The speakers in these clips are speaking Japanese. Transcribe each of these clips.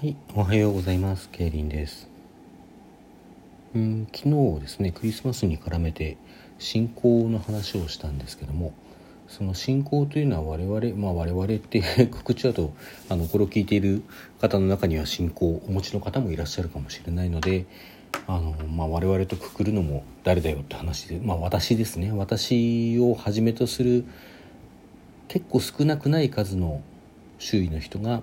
はい、おはようございます。ケイリンです。うん、昨日ですね、クリスマスに絡めて信仰の話をしたんですけども、その信仰というのは我々、まあ我々って 告知だと、あの、これを聞いている方の中には信仰をお持ちの方もいらっしゃるかもしれないので、あの、まあ我々とくくるのも誰だよって話で、まあ私ですね、私をはじめとする結構少なくない数の周囲の人が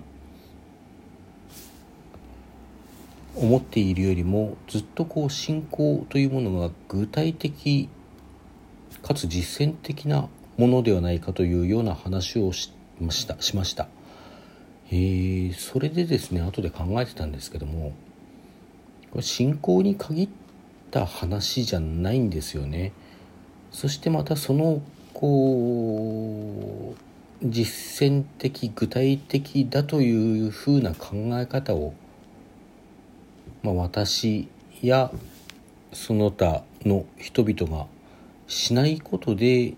思っているよりもずっとこう信仰というものが具体的かつ実践的なものではないかというような話をしましたしました。えー、それでですね後で考えてたんですけどもこれ信仰に限った話じゃないんですよね。そしてまたそのこう実践的具体的だというふうな考え方をまあ、私やその他の人々がしないことで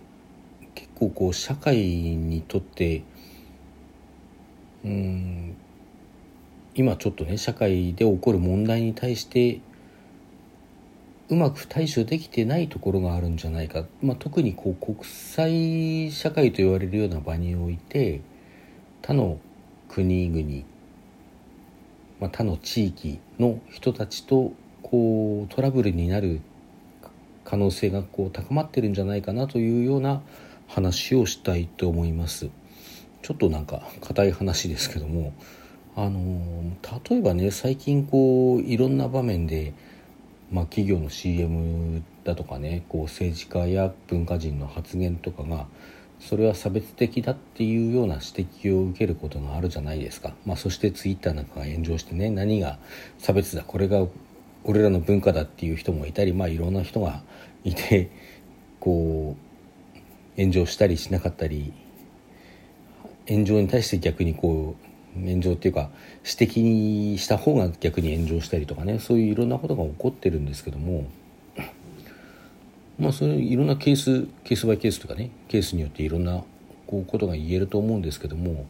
結構こう社会にとってうん今ちょっとね社会で起こる問題に対してうまく対処できてないところがあるんじゃないか、まあ、特にこう国際社会と言われるような場において他の国々まあ、他の地域の人たちとこうトラブルになる可能性がこう高まってるんじゃないかなというような話をしたいと思います。ちょっとなんか硬い話ですけども。あの例えばね最近こういろんな場面で、まあ、企業の CM だとかねこう政治家や文化人の発言とかがそれは差別的だっていうような指摘を受けることがあるじゃないですか、まあ、そしてツイッターなんかが炎上してね何が差別だこれが俺らの文化だっていう人もいたりまあいろんな人がいてこう炎上したりしなかったり炎上に対して逆にこう炎上っていうか指摘にした方が逆に炎上したりとかねそういういろんなことが起こってるんですけどもまあそういろんなケースケースバイケースとかねケースによっていろんなこうことが言えると思うんですけども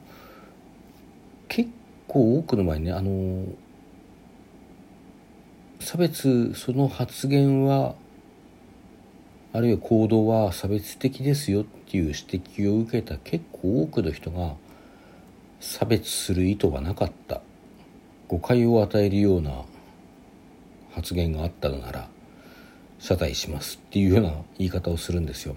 結構多くの場合ねあの差別その発言はあるいは行動は差別的ですよっていう指摘を受けた結構多くの人が差別する意図はなかった。誤解を与えるような発言があったのなら謝罪しますっていうような言い方をするんですよ。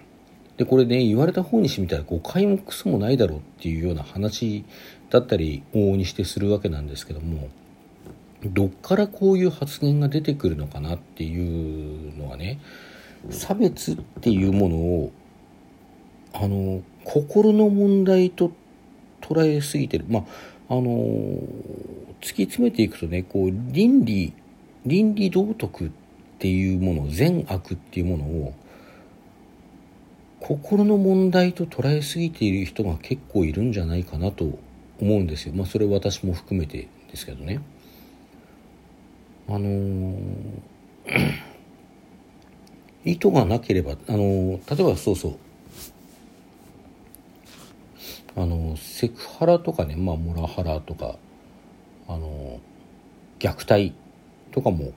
でこれね言われた方にしてみたら誤解もクソもないだろうっていうような話だったり往々にしてするわけなんですけどもどっからこういう発言が出てくるのかなっていうのはね差別っていうものをあの心の問題と捉えすぎてるまああの突き詰めていくとねこう倫理倫理道徳っていうもの善悪っていうものを心の問題と捉えすぎている人が結構いるんじゃないかなと思うんですよ。まあそれ私も含めてですけどね。あのー 意図がなければあのー例えばそうそう。あのセクハラとかねまあモラハラとかあの虐待とかも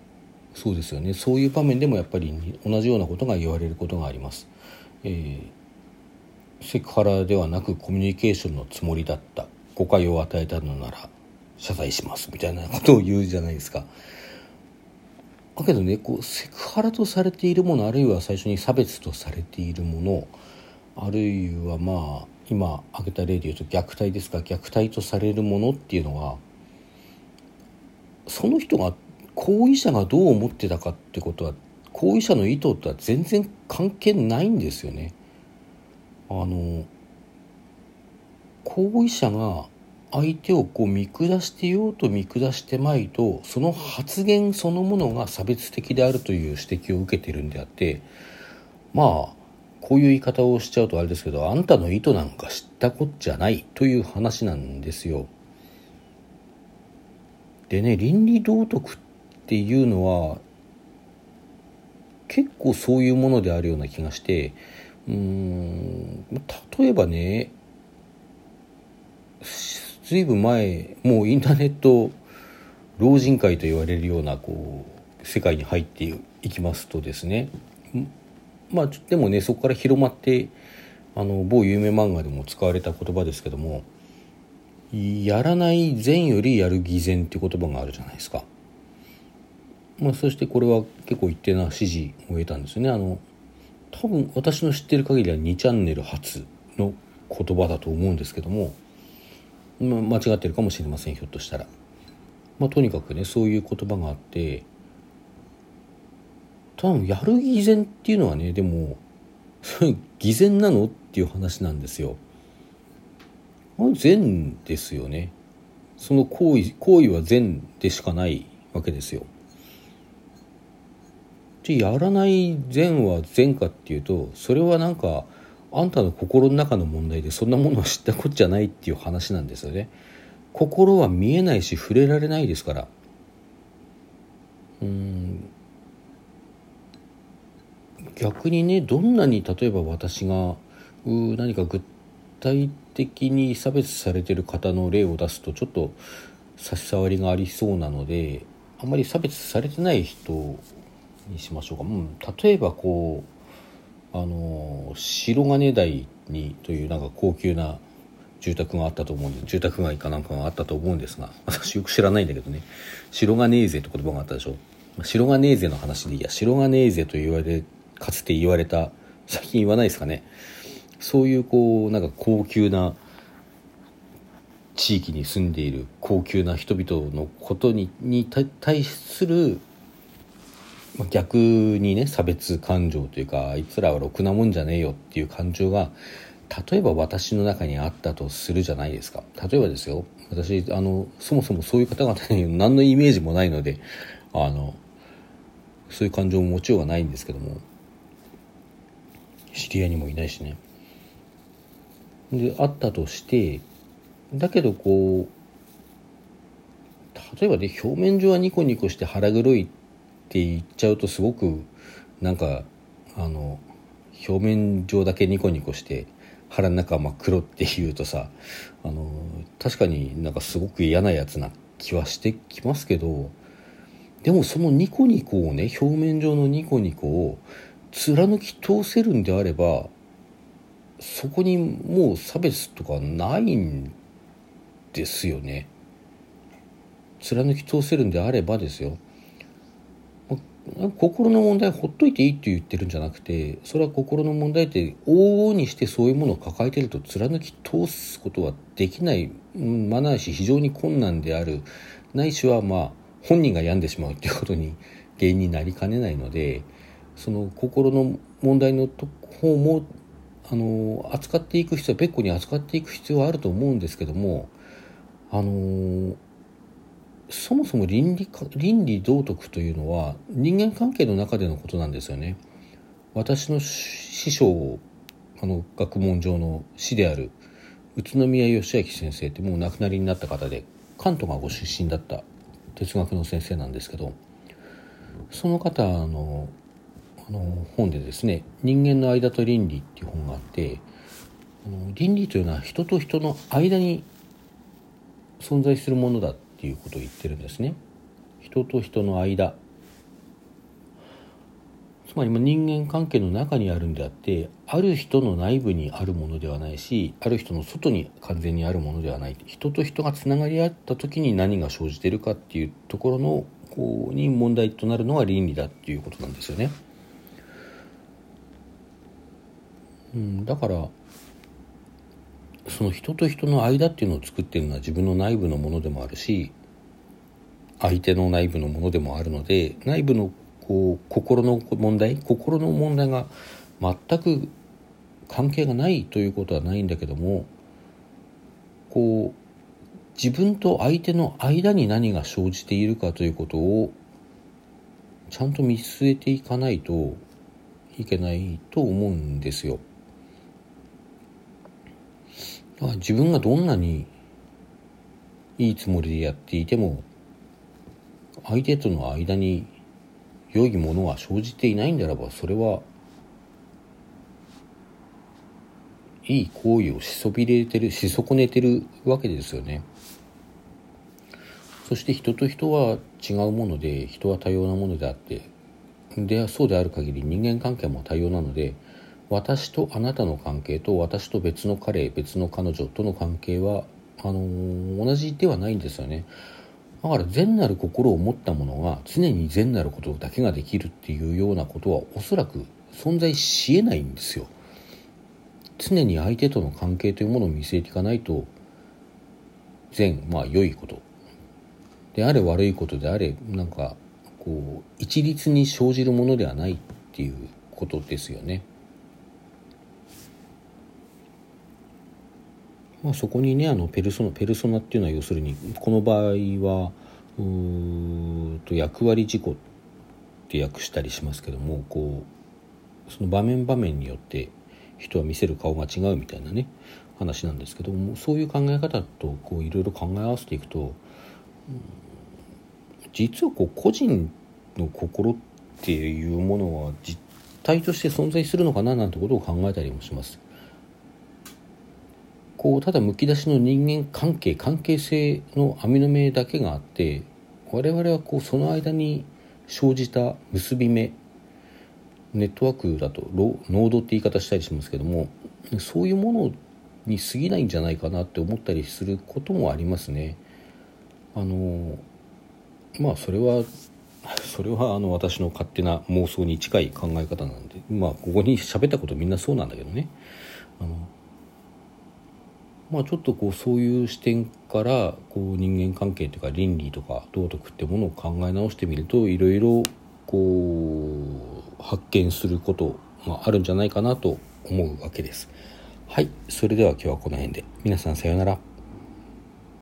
そうですよね。そういう場面でもやっぱり同じようなことが言われることがあります、えー、セクハラではなくコミュニケーションのつもりだった。誤解を与えたのなら謝罪します。みたいなことを言うじゃないですか。だけどねこうセクハラとされているものあるいは最初に差別とされているものあるいはまあ今挙げた例で言うと虐待ですか？虐待とされるものっていうのはその人が行為者がどう思ってたかってことは行為者の意図とは全然関係ないんですよね。あの行為者が相手をこう見下してようと見下してまいとその発言そのものが差別的であるという指摘を受けてるんであってまあこういう言い方をしちゃうとあれですけどあんたの意図なんか知ったこっちゃないという話なんですよ。でね倫理道徳っていうのは結構そういうものであるような気がしてうん例えばねずいぶん前もうインターネット老人会と言われるようなこう世界に入っていきますとですねまあでもねそこから広まってあの某有名漫画でも使われた言葉ですけどもやらない善よりやる偽善って言葉があるじゃないですか。まあ、そしてこれは結構一定な支持を得たんですよね。あの多分私の知ってる限りは2チャンネル初の言葉だと思うんですけども、まあ、間違ってるかもしれませんひょっとしたら。まあ、とにかくねそういう言葉があって多分やる偽善っていうのはねでもそれ 偽善なのっていう話なんですよ。善ですよね。その行為行為は善でしかないわけですよ。でやらない善は善かっていうとそれはなんかあんたの心の中の問題でそんなものは知ったこっちゃないっていう話なんですよね。心は見えないし触れられないですからうん逆にねどんなに例えば私がう何か具体的に差別されてる方の例を出すとちょっと差し障りがありそうなのであんまり差別されてない人にしましょうか、うん、例えばこうあの白金台にというなんか高級な住宅があったと思うんで住宅街かなんかがあったと思うんですが私よく知らないんだけどね。白金ーゼって言葉があったでしょ。白金ーゼの話でいや。白金ーゼと言われかつて言われた最近言わないですかね。そういうこうなんか高級な地域に住んでいる高級な人々のことにに対する逆にね差別感情というかあいつらはろくなもんじゃねえよっていう感情が例えば私の中にあったとするじゃないですか。例えばですよ私あのそもそもそういう方々に 何のイメージもないのであのそういう感情も持ちようがないんですけども知り合いにもいないしね。であったとしてだけどこう例えばね表面上はニコニコして腹黒いってって言っちゃうとすごくなんかあの表面上だけニコニコして腹の中真っ黒って言うとさあの確かになんかすごく嫌なやつな気はしてきますけどでもそのニコニコをね表面上のニコニコを貫き通せるんであればそこにもう差別とかないんですよね。貫き通せるんであればですよ。心の問題ほっといていいって言ってるんじゃなくてそれは心の問題って往々にしてそういうものを抱えてると貫き通すことはできないまないし非常に困難である。ないしはまあ本人が病んでしまうっていうことに原因になりかねないのでその心の問題の方もあの扱っていく必要は別個に扱っていく必要はあると思うんですけどもあのそもそも倫理倫理道徳というのは人間関係の中でのことなんですよね。私の師匠あの学問上の師である宇都宮義明先生ってもう亡くなりになった方で関東がご出身だった哲学の先生なんですけどその方のあの本でですね「人間の間と倫理」っていう本があってあの倫理というのは人と人の間に存在するものだってていうことを言ってるんですね。人と人の間つまり人間関係の中にあるんであってある人の内部にあるものではないしある人の外に完全にあるものではない人と人がつながり合った時に何が生じてるかっていうところのこうに問題となるのが倫理だっていうことなんですよね。うん、だからその人と人の間っていうのを作ってるのは自分の内部のものでもあるし相手の内部のものでもあるので内部のこう心の問題心の問題が全く関係がないということはないんだけどもこう自分と相手の間に何が生じているかということをちゃんと見据えていかないといけないと思うんですよ。自分がどんなにいいつもりでやっていても相手との間に良いものが生じていないんであればそれはいい行為をしそびれてるし損ねてるわけですよね。そして人と人は違うもので人は多様なものであってでそうである限り人間関係も多様なので私とあなたの関係と私と別の彼別の彼女との関係はあのー、同じではないんですよね。だから善なる心を持った者が常に善なることだけができるっていうようなことはおそらく存在しえないんですよ。常に相手との関係というものを見据えていかないと善まあ良いこと。であれ悪いことであれなんかこう一律に生じるものではないっていうことですよね。まあ、そこにねあのペルソナペルソナっていうのは要するにこの場合はうと役割事故って訳したりしますけどもこうその場面場面によって人は見せる顔が違うみたいなね話なんですけどもそういう考え方といろいろ考え合わせていくと、実はこう個人の心っていうものは実体として存在するのかななんてことを考えたりもします。こうただむき出しの人間関係関係性の網の目だけがあって我々はこうその間に生じた結び目ネットワークだとノードって言い方したりしますけどもそういうものに過ぎないんじゃないかなって思ったりすることもありますね。あのまあそれは それはあの私の勝手な妄想に近い考え方なんでまあここに喋ったことみんなそうなんだけどねあのまあちょっとこうそういう視点からこう人間関係というか倫理とか道徳ってものを考え直してみるといろいろこう発見することがあるんじゃないかなと思うわけです。はいそれでは今日はこの辺で皆さんさようなら。